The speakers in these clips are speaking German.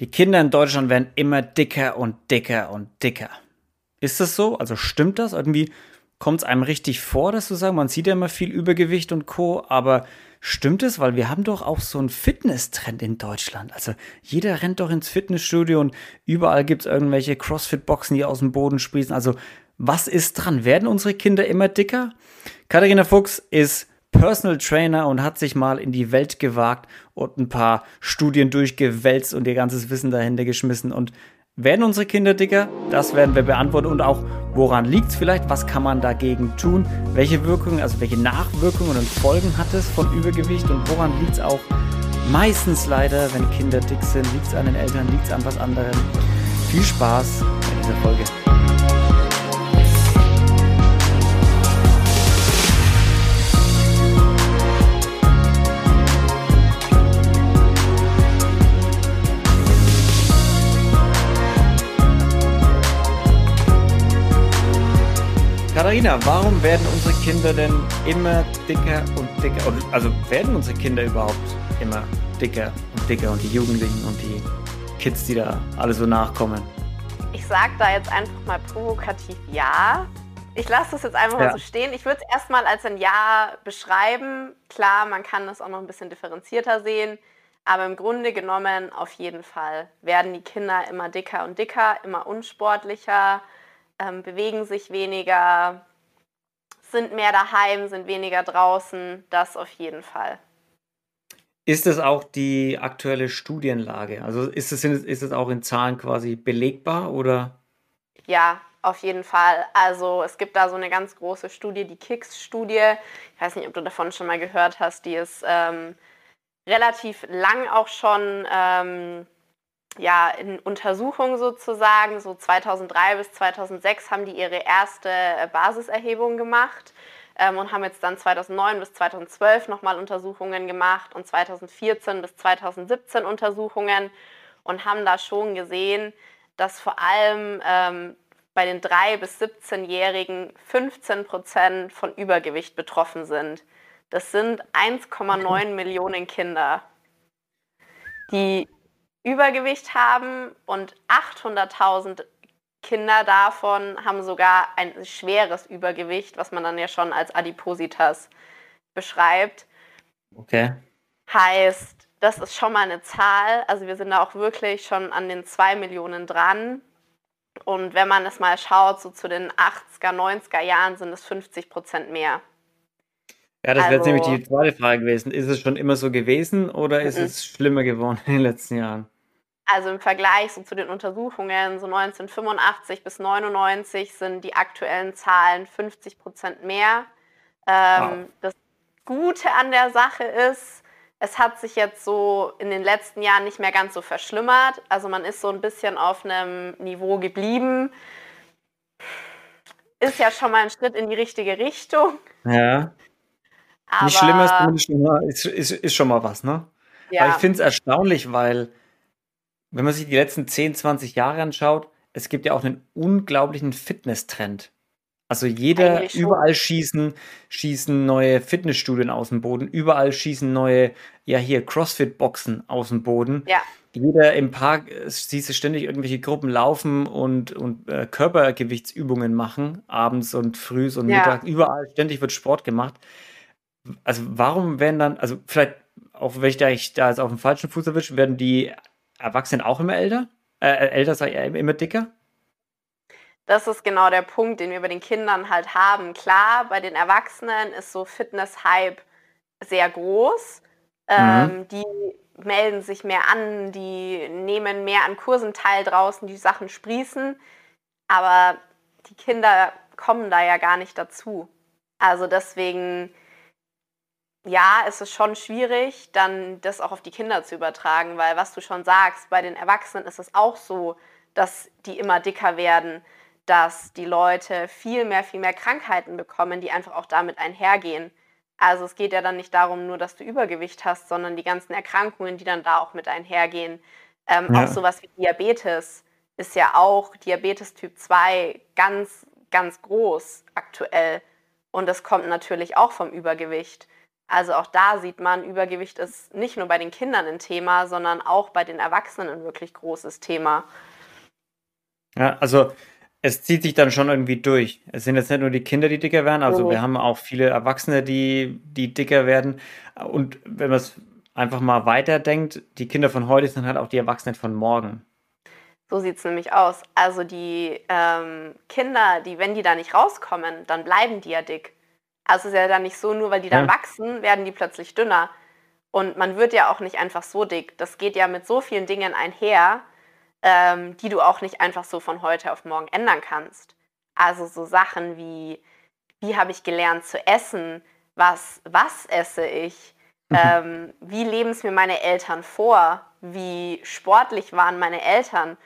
Die Kinder in Deutschland werden immer dicker und dicker und dicker. Ist das so? Also stimmt das? Irgendwie kommt es einem richtig vor, dass du sagst, man sieht ja immer viel Übergewicht und Co., aber stimmt es? Weil wir haben doch auch so einen Fitness-Trend in Deutschland. Also jeder rennt doch ins Fitnessstudio und überall gibt es irgendwelche Crossfit-Boxen, die aus dem Boden sprießen. Also was ist dran? Werden unsere Kinder immer dicker? Katharina Fuchs ist Personal Trainer und hat sich mal in die Welt gewagt und ein paar Studien durchgewälzt und ihr ganzes Wissen dahinter geschmissen. Und werden unsere Kinder dicker? Das werden wir beantworten. Und auch, woran liegt es vielleicht? Was kann man dagegen tun? Welche Wirkungen, also welche Nachwirkungen und Folgen hat es von Übergewicht? Und woran liegt es auch meistens leider, wenn Kinder dick sind? Liegt es an den Eltern? Liegt es an was anderem? Viel Spaß in dieser Folge. Katharina, warum werden unsere Kinder denn immer dicker und dicker? Also werden unsere Kinder überhaupt immer dicker und dicker und die Jugendlichen und die Kids, die da alle so nachkommen? Ich sage da jetzt einfach mal provokativ ja. Ich lasse das jetzt einfach ja. mal so stehen. Ich würde es erstmal als ein Ja beschreiben. Klar, man kann das auch noch ein bisschen differenzierter sehen. Aber im Grunde genommen auf jeden Fall werden die Kinder immer dicker und dicker, immer unsportlicher ähm, bewegen sich weniger, sind mehr daheim, sind weniger draußen. Das auf jeden Fall. Ist es auch die aktuelle Studienlage? Also ist es, ist es auch in Zahlen quasi belegbar oder? Ja, auf jeden Fall. Also es gibt da so eine ganz große Studie, die KICS-Studie. Ich weiß nicht, ob du davon schon mal gehört hast. Die ist ähm, relativ lang auch schon ähm, ja, in Untersuchung sozusagen, so 2003 bis 2006 haben die ihre erste äh, Basiserhebung gemacht ähm, und haben jetzt dann 2009 bis 2012 nochmal Untersuchungen gemacht und 2014 bis 2017 Untersuchungen und haben da schon gesehen, dass vor allem ähm, bei den 3- bis 17-Jährigen 15 Prozent von Übergewicht betroffen sind. Das sind 1,9 Millionen Kinder, die Übergewicht haben und 800.000 Kinder davon haben sogar ein schweres Übergewicht, was man dann ja schon als Adipositas beschreibt. Okay. Heißt, das ist schon mal eine Zahl. Also wir sind da auch wirklich schon an den 2 Millionen dran. Und wenn man es mal schaut, so zu den 80er, 90er Jahren sind es 50 Prozent mehr. Ja, das wäre also, nämlich die zweite Frage gewesen. Ist es schon immer so gewesen oder ist es schlimmer geworden in den letzten Jahren? Also im Vergleich so zu den Untersuchungen, so 1985 bis 99 sind die aktuellen Zahlen 50 Prozent mehr. Ähm, wow. Das Gute an der Sache ist, es hat sich jetzt so in den letzten Jahren nicht mehr ganz so verschlimmert. Also man ist so ein bisschen auf einem Niveau geblieben. Ist ja schon mal ein Schritt in die richtige Richtung. Ja. Aber, nicht schlimmer ist, ist, ist, ist schon mal was, ne? Ja. Aber ich finde es erstaunlich, weil wenn man sich die letzten 10, 20 Jahre anschaut, es gibt ja auch einen unglaublichen Fitness-Trend. Also jeder, überall schießen, schießen neue Fitnessstudien aus dem Boden, überall schießen neue, ja hier Crossfit-Boxen aus dem Boden. Ja. Jeder im Park äh, siehst du ständig irgendwelche Gruppen laufen und, und äh, Körpergewichtsübungen machen, abends und früh und ja. Mittag. Überall ständig wird Sport gemacht. Also warum werden dann, also vielleicht, auch wenn ich da, ich da jetzt auf dem falschen Fuß erwische, werden die Erwachsenen auch immer älter? Äh, äh älter, sag ich, immer dicker? Das ist genau der Punkt, den wir bei den Kindern halt haben. Klar, bei den Erwachsenen ist so Fitness-Hype sehr groß. Ähm, mhm. Die melden sich mehr an, die nehmen mehr an Kursen teil draußen, die Sachen sprießen. Aber die Kinder kommen da ja gar nicht dazu. Also deswegen ja, es ist schon schwierig, dann das auch auf die Kinder zu übertragen, weil was du schon sagst, bei den Erwachsenen ist es auch so, dass die immer dicker werden, dass die Leute viel mehr, viel mehr Krankheiten bekommen, die einfach auch damit einhergehen. Also es geht ja dann nicht darum, nur dass du Übergewicht hast, sondern die ganzen Erkrankungen, die dann da auch mit einhergehen. Ähm, ja. Auch sowas wie Diabetes ist ja auch Diabetes Typ 2 ganz, ganz groß aktuell. Und das kommt natürlich auch vom Übergewicht. Also auch da sieht man, Übergewicht ist nicht nur bei den Kindern ein Thema, sondern auch bei den Erwachsenen ein wirklich großes Thema. Ja, also es zieht sich dann schon irgendwie durch. Es sind jetzt nicht nur die Kinder, die dicker werden, also oh. wir haben auch viele Erwachsene, die, die dicker werden. Und wenn man es einfach mal weiterdenkt, die Kinder von heute sind halt auch die Erwachsenen von morgen. So sieht es nämlich aus. Also die ähm, Kinder, die, wenn die da nicht rauskommen, dann bleiben die ja dick. Also es ist ja dann nicht so, nur weil die dann ja. wachsen, werden die plötzlich dünner. Und man wird ja auch nicht einfach so dick. Das geht ja mit so vielen Dingen einher, ähm, die du auch nicht einfach so von heute auf morgen ändern kannst. Also so Sachen wie, wie habe ich gelernt zu essen? Was, was esse ich? Mhm. Ähm, wie leben es mir meine Eltern vor? Wie sportlich waren meine Eltern?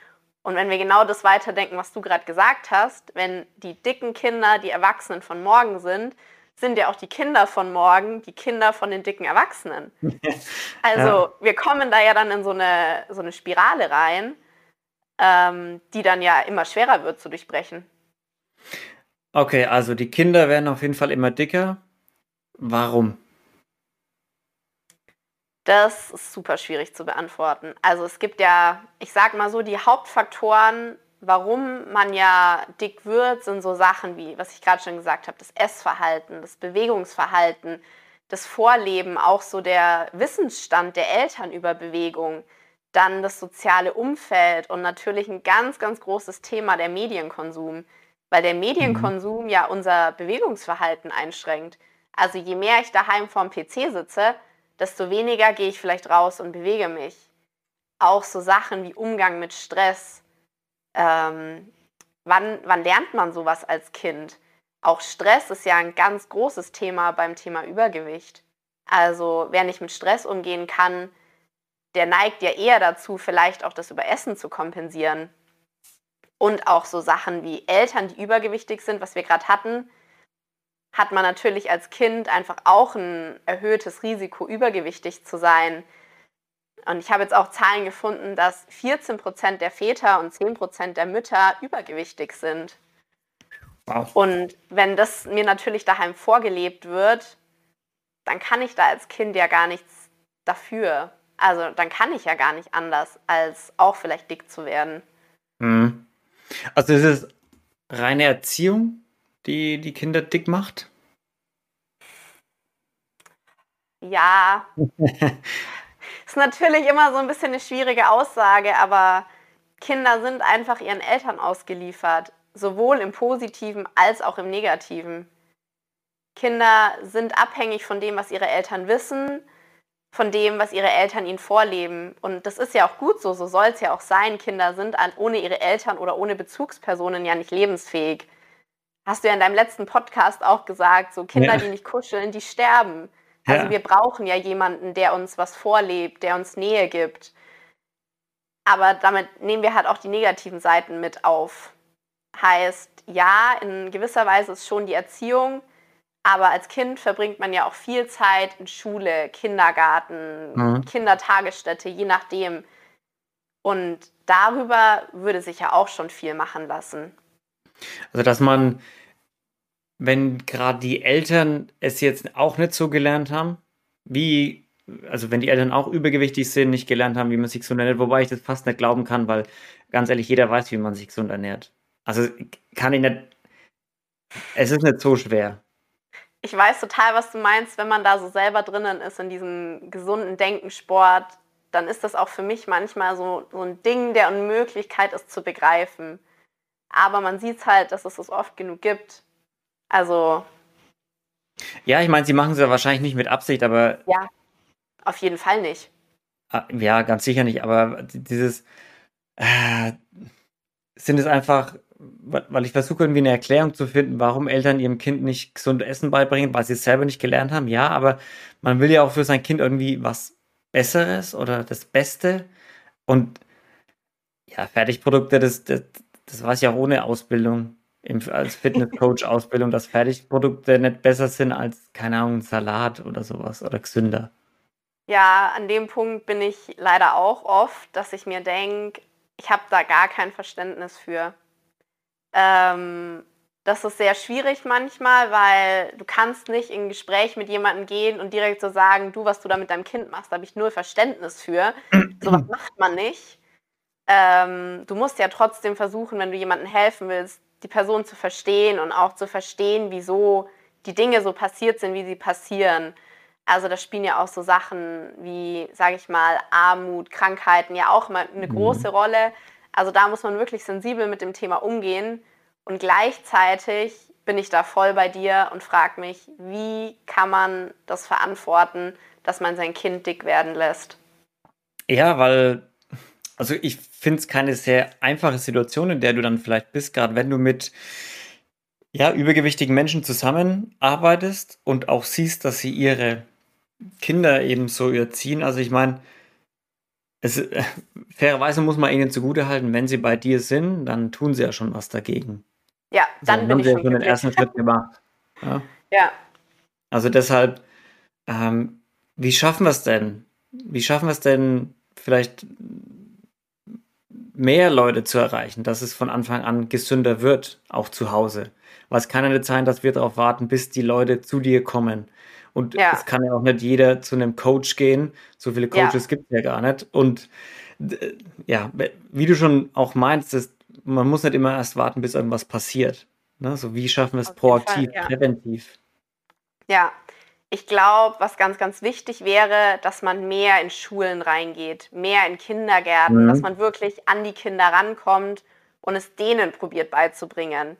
Und wenn wir genau das weiterdenken, was du gerade gesagt hast, wenn die dicken Kinder die Erwachsenen von morgen sind, sind ja auch die Kinder von morgen die Kinder von den dicken Erwachsenen. Also ja. wir kommen da ja dann in so eine, so eine Spirale rein, ähm, die dann ja immer schwerer wird zu durchbrechen. Okay, also die Kinder werden auf jeden Fall immer dicker. Warum? Das ist super schwierig zu beantworten. Also es gibt ja, ich sag mal so, die Hauptfaktoren, warum man ja dick wird, sind so Sachen wie, was ich gerade schon gesagt habe, das Essverhalten, das Bewegungsverhalten, das Vorleben, auch so der Wissensstand der Eltern über Bewegung, dann das soziale Umfeld und natürlich ein ganz, ganz großes Thema der Medienkonsum, weil der Medienkonsum mhm. ja unser Bewegungsverhalten einschränkt. Also je mehr ich daheim vorm PC sitze, desto weniger gehe ich vielleicht raus und bewege mich. Auch so Sachen wie Umgang mit Stress. Ähm, wann, wann lernt man sowas als Kind? Auch Stress ist ja ein ganz großes Thema beim Thema Übergewicht. Also wer nicht mit Stress umgehen kann, der neigt ja eher dazu, vielleicht auch das Überessen zu kompensieren. Und auch so Sachen wie Eltern, die übergewichtig sind, was wir gerade hatten, hat man natürlich als Kind einfach auch ein erhöhtes Risiko, übergewichtig zu sein. Und ich habe jetzt auch Zahlen gefunden, dass 14 Prozent der Väter und 10 Prozent der Mütter übergewichtig sind. Wow. Und wenn das mir natürlich daheim vorgelebt wird, dann kann ich da als Kind ja gar nichts dafür. Also dann kann ich ja gar nicht anders, als auch vielleicht dick zu werden. Mhm. Also ist es reine Erziehung, die die Kinder dick macht? Ja. ist natürlich immer so ein bisschen eine schwierige Aussage, aber Kinder sind einfach ihren Eltern ausgeliefert, sowohl im positiven als auch im negativen. Kinder sind abhängig von dem, was ihre Eltern wissen, von dem, was ihre Eltern ihnen vorleben. Und das ist ja auch gut so, so soll es ja auch sein. Kinder sind ohne ihre Eltern oder ohne Bezugspersonen ja nicht lebensfähig hast du ja in deinem letzten Podcast auch gesagt, so Kinder, ja. die nicht kuscheln, die sterben. Also ja. wir brauchen ja jemanden, der uns was vorlebt, der uns Nähe gibt. Aber damit nehmen wir halt auch die negativen Seiten mit auf. Heißt, ja, in gewisser Weise ist schon die Erziehung, aber als Kind verbringt man ja auch viel Zeit in Schule, Kindergarten, mhm. Kindertagesstätte, je nachdem. Und darüber würde sich ja auch schon viel machen lassen. Also, dass man, wenn gerade die Eltern es jetzt auch nicht so gelernt haben, wie, also wenn die Eltern auch übergewichtig sind, nicht gelernt haben, wie man sich gesund ernährt, wobei ich das fast nicht glauben kann, weil ganz ehrlich, jeder weiß, wie man sich gesund ernährt. Also kann ich nicht, es ist nicht so schwer. Ich weiß total, was du meinst, wenn man da so selber drinnen ist in diesem gesunden Denkensport, dann ist das auch für mich manchmal so, so ein Ding der Unmöglichkeit, es zu begreifen. Aber man sieht halt, dass es es oft genug gibt. Also. Ja, ich meine, sie machen es ja wahrscheinlich nicht mit Absicht, aber. Ja, auf jeden Fall nicht. Ah, ja, ganz sicher nicht, aber dieses. Äh, sind es einfach, weil ich versuche irgendwie eine Erklärung zu finden, warum Eltern ihrem Kind nicht gesund Essen beibringen, weil sie es selber nicht gelernt haben. Ja, aber man will ja auch für sein Kind irgendwie was Besseres oder das Beste. Und ja, Fertigprodukte, das, das, das weiß ich auch ohne Ausbildung, im, als Fitnesscoach-Ausbildung, dass Fertigprodukte nicht besser sind als, keine Ahnung, Salat oder sowas oder gesünder. Ja, an dem Punkt bin ich leider auch oft, dass ich mir denke, ich habe da gar kein Verständnis für. Ähm, das ist sehr schwierig manchmal, weil du kannst nicht in ein Gespräch mit jemandem gehen und direkt so sagen, du, was du da mit deinem Kind machst, da habe ich null Verständnis für. Sowas macht man nicht. Ähm, du musst ja trotzdem versuchen, wenn du jemandem helfen willst, die Person zu verstehen und auch zu verstehen, wieso die Dinge so passiert sind, wie sie passieren. Also da spielen ja auch so Sachen wie, sage ich mal, Armut, Krankheiten ja auch immer eine mhm. große Rolle. Also da muss man wirklich sensibel mit dem Thema umgehen und gleichzeitig bin ich da voll bei dir und frage mich, wie kann man das verantworten, dass man sein Kind dick werden lässt? Ja, weil, also ich finde es keine sehr einfache Situation, in der du dann vielleicht bist, gerade wenn du mit ja, übergewichtigen Menschen zusammenarbeitest und auch siehst, dass sie ihre Kinder eben so erziehen. Also ich meine, es, äh, fairerweise muss man ihnen zugutehalten, wenn sie bei dir sind, dann tun sie ja schon was dagegen. Ja, dann so, bin ich schon den ersten Schritt gemacht. Ja. ja. Also deshalb, ähm, wie schaffen wir es denn? Wie schaffen wir es denn, vielleicht mehr Leute zu erreichen, dass es von Anfang an gesünder wird, auch zu Hause? Weil es kann ja nicht sein, dass wir darauf warten, bis die Leute zu dir kommen. Und ja. es kann ja auch nicht jeder zu einem Coach gehen. So viele Coaches ja. gibt es ja gar nicht. Und ja, wie du schon auch meinst, das man muss nicht immer erst warten, bis irgendwas passiert. Ne? So wie schaffen wir es proaktiv, Fall, ja. präventiv? Ja, ich glaube, was ganz, ganz wichtig wäre, dass man mehr in Schulen reingeht, mehr in Kindergärten, mhm. dass man wirklich an die Kinder rankommt und es denen probiert beizubringen.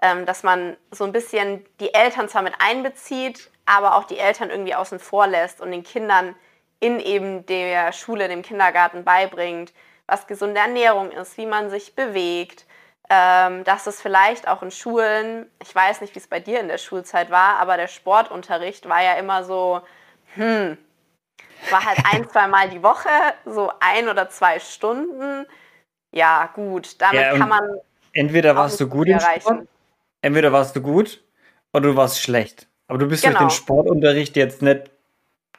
Ähm, dass man so ein bisschen die Eltern zwar mit einbezieht, aber auch die Eltern irgendwie außen vor lässt und den Kindern in eben der Schule, dem Kindergarten beibringt, was gesunde Ernährung ist, wie man sich bewegt, ähm, dass es vielleicht auch in Schulen, ich weiß nicht, wie es bei dir in der Schulzeit war, aber der Sportunterricht war ja immer so, hm, war halt ein, zwei Mal die Woche, so ein oder zwei Stunden. Ja, gut, damit ja, kann man. Entweder warst du gut im Sport, entweder warst du gut oder du warst schlecht. Aber du bist genau. durch den Sportunterricht jetzt nicht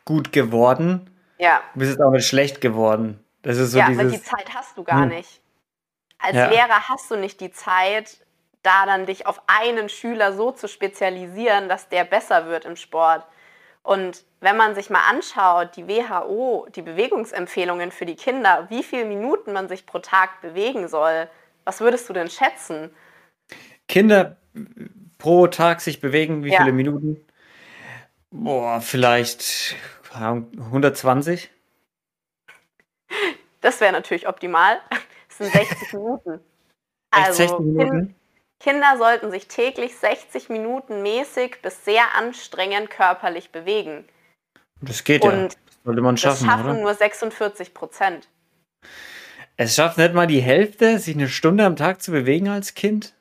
gut geworden. Ja. Du bist jetzt auch nicht schlecht geworden. Das ist so ja, dieses, aber die Zeit hast du gar hm. nicht. Als ja. Lehrer hast du nicht die Zeit, da dann dich auf einen Schüler so zu spezialisieren, dass der besser wird im Sport. Und wenn man sich mal anschaut, die WHO, die Bewegungsempfehlungen für die Kinder, wie viele Minuten man sich pro Tag bewegen soll, was würdest du denn schätzen? Kinder pro Tag sich bewegen, wie ja. viele Minuten? Boah, vielleicht 120. Das wäre natürlich optimal. Sind 60 Minuten. Also 60 Minuten? Kinder sollten sich täglich 60 Minuten mäßig bis sehr anstrengend körperlich bewegen. Das geht Und ja. Das sollte man schaffen. Das schaffen oder? nur 46 Prozent. Es schafft nicht mal die Hälfte, sich eine Stunde am Tag zu bewegen als Kind?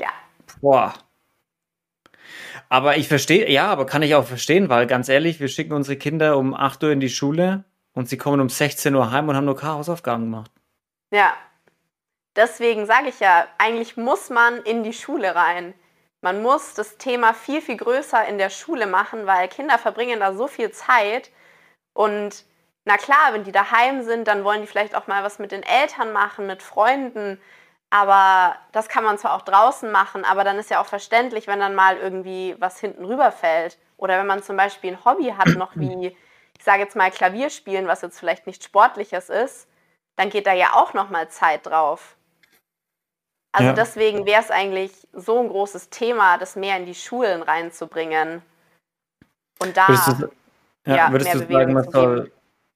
Ja. Boah. Aber ich verstehe, ja, aber kann ich auch verstehen, weil ganz ehrlich, wir schicken unsere Kinder um 8 Uhr in die Schule und sie kommen um 16 Uhr heim und haben nur keine Hausaufgaben gemacht. Ja. Deswegen sage ich ja, eigentlich muss man in die Schule rein. Man muss das Thema viel, viel größer in der Schule machen, weil Kinder verbringen da so viel Zeit. Und na klar, wenn die daheim sind, dann wollen die vielleicht auch mal was mit den Eltern machen, mit Freunden. Aber das kann man zwar auch draußen machen, aber dann ist ja auch verständlich, wenn dann mal irgendwie was hinten rüberfällt. Oder wenn man zum Beispiel ein Hobby hat, noch wie ich sage jetzt mal Klavier spielen, was jetzt vielleicht nicht sportliches ist, dann geht da ja auch noch mal Zeit drauf. Also ja. deswegen wäre es eigentlich so ein großes Thema, das mehr in die Schulen reinzubringen. Und da würdest du, ja, ja, würdest mehr du sagen, was soll,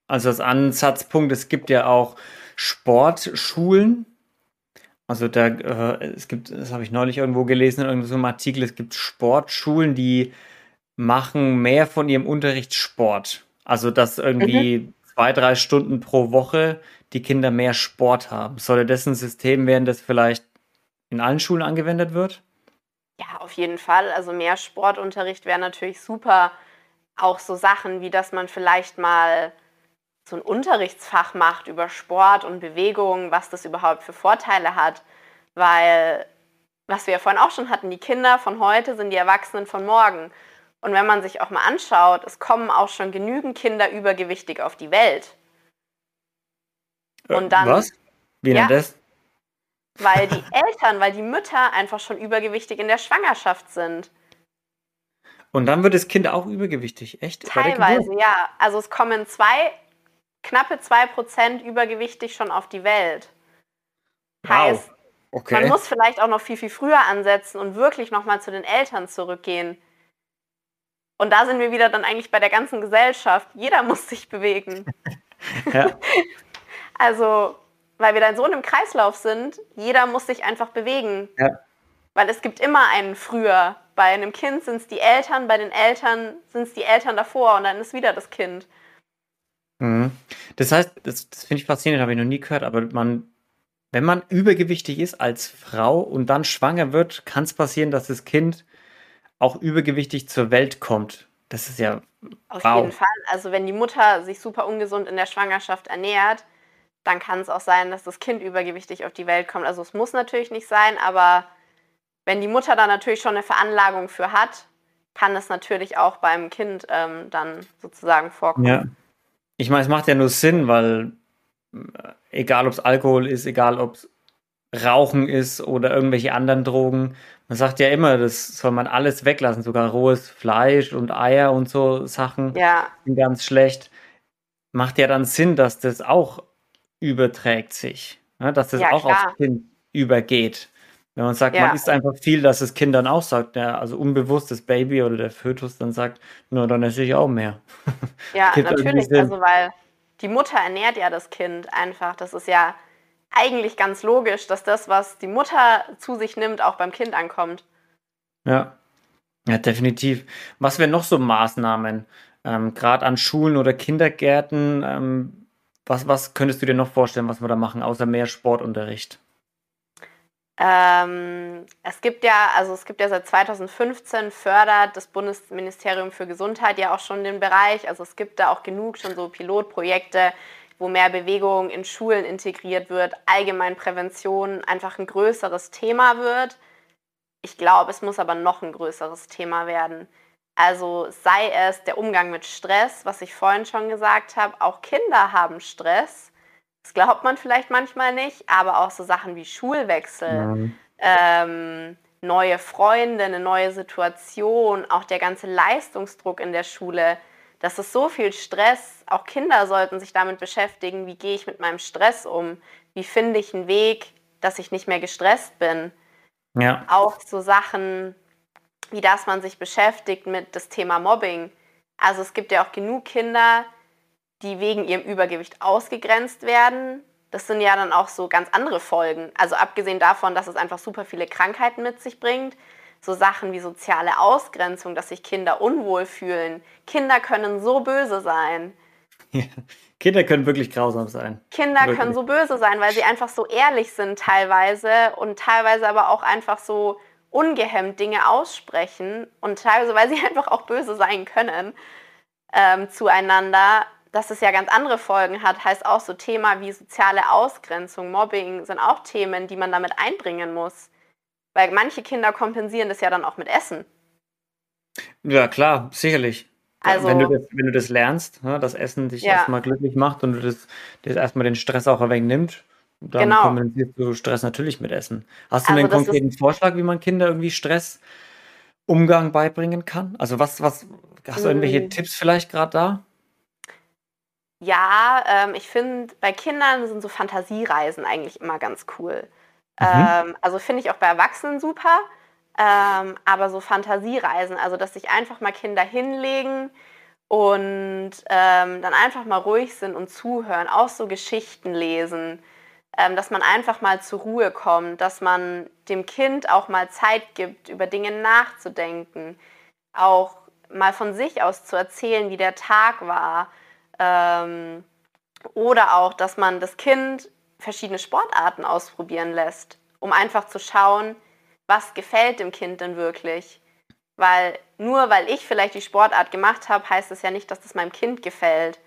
also als Ansatzpunkt, es gibt ja auch Sportschulen. Also da, äh, es gibt, das habe ich neulich irgendwo gelesen in irgendeinem Artikel, es gibt Sportschulen, die machen mehr von ihrem Unterricht Sport. Also, dass irgendwie mhm. zwei, drei Stunden pro Woche die Kinder mehr Sport haben. Soll das ein System werden, das vielleicht in allen Schulen angewendet wird? Ja, auf jeden Fall. Also mehr Sportunterricht wäre natürlich super. Auch so Sachen wie, dass man vielleicht mal so ein Unterrichtsfach macht über Sport und Bewegung, was das überhaupt für Vorteile hat. Weil, was wir ja vorhin auch schon hatten, die Kinder von heute sind die Erwachsenen von morgen. Und wenn man sich auch mal anschaut, es kommen auch schon genügend Kinder übergewichtig auf die Welt. Äh, Und dann, Was? Wie ja, das? Weil die Eltern, weil die Mütter einfach schon übergewichtig in der Schwangerschaft sind. Und dann wird das Kind auch übergewichtig, echt? Teilweise, ja. Also es kommen zwei, knappe zwei Prozent übergewichtig schon auf die Welt. Wow. Heißt, okay. man muss vielleicht auch noch viel, viel früher ansetzen und wirklich nochmal zu den Eltern zurückgehen. Und da sind wir wieder dann eigentlich bei der ganzen Gesellschaft. Jeder muss sich bewegen. ja. also, weil wir dann so in einem Kreislauf sind, jeder muss sich einfach bewegen. Ja. Weil es gibt immer einen früher. Bei einem Kind sind es die Eltern, bei den Eltern sind es die Eltern davor und dann ist wieder das Kind. Mhm. Das heißt, das, das finde ich faszinierend, habe ich noch nie gehört, aber man, wenn man übergewichtig ist als Frau und dann schwanger wird, kann es passieren, dass das Kind auch übergewichtig zur Welt kommt. Das ist ja. Auf wow. jeden Fall. Also, wenn die Mutter sich super ungesund in der Schwangerschaft ernährt, dann kann es auch sein, dass das Kind übergewichtig auf die Welt kommt. Also, es muss natürlich nicht sein, aber wenn die Mutter da natürlich schon eine Veranlagung für hat, kann es natürlich auch beim Kind ähm, dann sozusagen vorkommen. Ja. Ich meine, es macht ja nur Sinn, weil äh, egal ob es Alkohol ist, egal ob es Rauchen ist oder irgendwelche anderen Drogen, man sagt ja immer, das soll man alles weglassen, sogar rohes Fleisch und Eier und so Sachen ja. sind ganz schlecht. Macht ja dann Sinn, dass das auch überträgt sich, ne? dass das ja, auch klar. aufs Kind übergeht. Wenn man sagt, ja. man isst einfach viel, dass das Kind dann auch sagt, ja, also unbewusst das Baby oder der Fötus dann sagt, nur dann esse ich auch mehr. Ja, natürlich, also weil die Mutter ernährt ja das Kind einfach. Das ist ja eigentlich ganz logisch, dass das, was die Mutter zu sich nimmt, auch beim Kind ankommt. Ja, ja, definitiv. Was wären noch so Maßnahmen, ähm, gerade an Schulen oder Kindergärten? Ähm, was, was könntest du dir noch vorstellen, was wir da machen, außer mehr Sportunterricht? Ähm, es gibt ja, also es gibt ja seit 2015 fördert das Bundesministerium für Gesundheit ja auch schon den Bereich. Also es gibt da auch genug schon so Pilotprojekte, wo mehr Bewegung in Schulen integriert wird, allgemein Prävention einfach ein größeres Thema wird. Ich glaube, es muss aber noch ein größeres Thema werden. Also sei es der Umgang mit Stress, was ich vorhin schon gesagt habe, auch Kinder haben Stress das glaubt man vielleicht manchmal nicht, aber auch so Sachen wie Schulwechsel, ähm, neue Freunde, eine neue Situation, auch der ganze Leistungsdruck in der Schule. Das ist so viel Stress. Auch Kinder sollten sich damit beschäftigen, wie gehe ich mit meinem Stress um? Wie finde ich einen Weg, dass ich nicht mehr gestresst bin? Ja. Auch so Sachen, wie dass man sich beschäftigt mit das Thema Mobbing. Also es gibt ja auch genug Kinder, die wegen ihrem Übergewicht ausgegrenzt werden. Das sind ja dann auch so ganz andere Folgen. Also abgesehen davon, dass es einfach super viele Krankheiten mit sich bringt, so Sachen wie soziale Ausgrenzung, dass sich Kinder unwohl fühlen. Kinder können so böse sein. Ja, Kinder können wirklich grausam sein. Kinder wirklich. können so böse sein, weil sie einfach so ehrlich sind teilweise und teilweise aber auch einfach so ungehemmt Dinge aussprechen und teilweise, weil sie einfach auch böse sein können ähm, zueinander dass es ja ganz andere Folgen hat, heißt auch so Thema wie soziale Ausgrenzung, Mobbing sind auch Themen, die man damit einbringen muss. Weil manche Kinder kompensieren das ja dann auch mit Essen. Ja, klar, sicherlich. Also, wenn, du das, wenn du das lernst, ne, dass Essen dich ja. erstmal glücklich macht und du das, das erstmal den Stress auch wegnimmt, dann genau. kompensierst du Stress natürlich mit Essen. Hast du also einen konkreten Vorschlag, wie man Kinder irgendwie Stressumgang beibringen kann? Also was, was, hast du irgendwelche mm. Tipps vielleicht gerade da? Ja, ähm, ich finde, bei Kindern sind so Fantasiereisen eigentlich immer ganz cool. Mhm. Ähm, also finde ich auch bei Erwachsenen super. Ähm, aber so Fantasiereisen, also dass sich einfach mal Kinder hinlegen und ähm, dann einfach mal ruhig sind und zuhören, auch so Geschichten lesen, dass man einfach mal zur Ruhe kommt, dass man dem Kind auch mal Zeit gibt, über Dinge nachzudenken, auch mal von sich aus zu erzählen, wie der Tag war. Ähm, oder auch, dass man das Kind verschiedene Sportarten ausprobieren lässt, um einfach zu schauen, was gefällt dem Kind denn wirklich. Weil nur weil ich vielleicht die Sportart gemacht habe, heißt es ja nicht, dass das meinem Kind gefällt.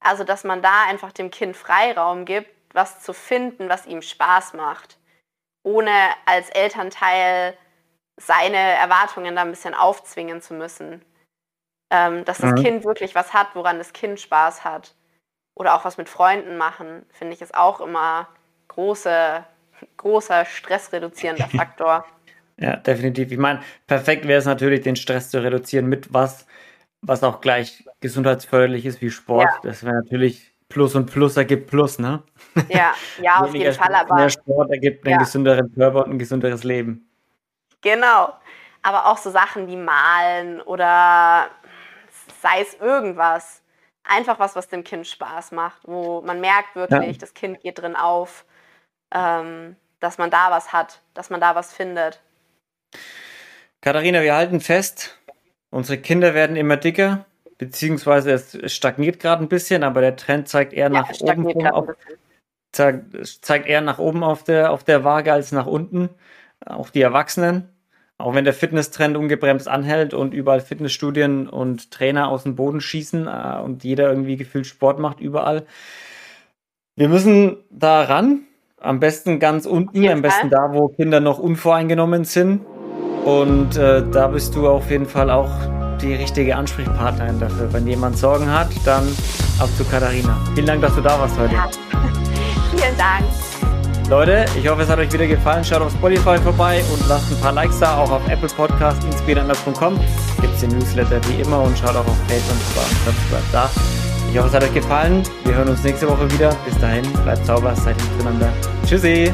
Also, dass man da einfach dem Kind Freiraum gibt, was zu finden, was ihm Spaß macht, ohne als Elternteil seine Erwartungen da ein bisschen aufzwingen zu müssen. Ähm, dass das mhm. Kind wirklich was hat, woran das Kind Spaß hat. Oder auch was mit Freunden machen, finde ich, ist auch immer große großer stressreduzierender Faktor. Ja, definitiv. Ich meine, perfekt wäre es natürlich, den Stress zu reduzieren mit was, was auch gleich gesundheitsförderlich ist wie Sport. Ja. Das wäre natürlich Plus und Plus ergibt Plus, ne? Ja, ja, auf jeden Fall. Aber mehr Sport ergibt einen ja. gesünderen Körper und ein gesünderes Leben. Genau. Aber auch so Sachen wie Malen oder sei es irgendwas. Einfach was, was dem Kind Spaß macht, wo man merkt wirklich, ja. das Kind geht drin auf, ähm, dass man da was hat, dass man da was findet. Katharina, wir halten fest, unsere Kinder werden immer dicker, beziehungsweise es stagniert gerade ein bisschen, aber der Trend zeigt eher ja, nach oben auf, zeigt, zeigt eher nach oben auf der, auf der Waage als nach unten. Auch die Erwachsenen. Auch wenn der Fitnesstrend ungebremst anhält und überall Fitnessstudien und Trainer aus dem Boden schießen äh, und jeder irgendwie gefühlt Sport macht überall. Wir müssen da ran. Am besten ganz unten, am besten da, wo Kinder noch unvoreingenommen sind. Und äh, da bist du auf jeden Fall auch die richtige Ansprechpartnerin dafür. Wenn jemand Sorgen hat, dann ab zu Katharina. Vielen Dank, dass du da warst heute. Ja. Vielen Dank. Leute, ich hoffe, es hat euch wieder gefallen. Schaut auf Spotify vorbei und lasst ein paar Likes da, auch auf Apple Podcast, inspiranders.com. Gibt es den Newsletter wie immer und schaut auch auf Facebook und Subscribe da. Ich hoffe, es hat euch gefallen. Wir hören uns nächste Woche wieder. Bis dahin, bleibt sauber, seid miteinander. Tschüssi!